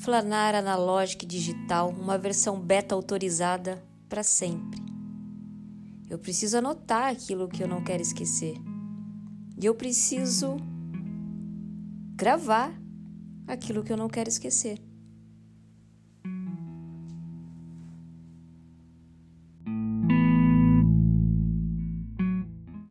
Flanar analógica e digital, uma versão beta autorizada para sempre. Eu preciso anotar aquilo que eu não quero esquecer. E eu preciso gravar aquilo que eu não quero esquecer.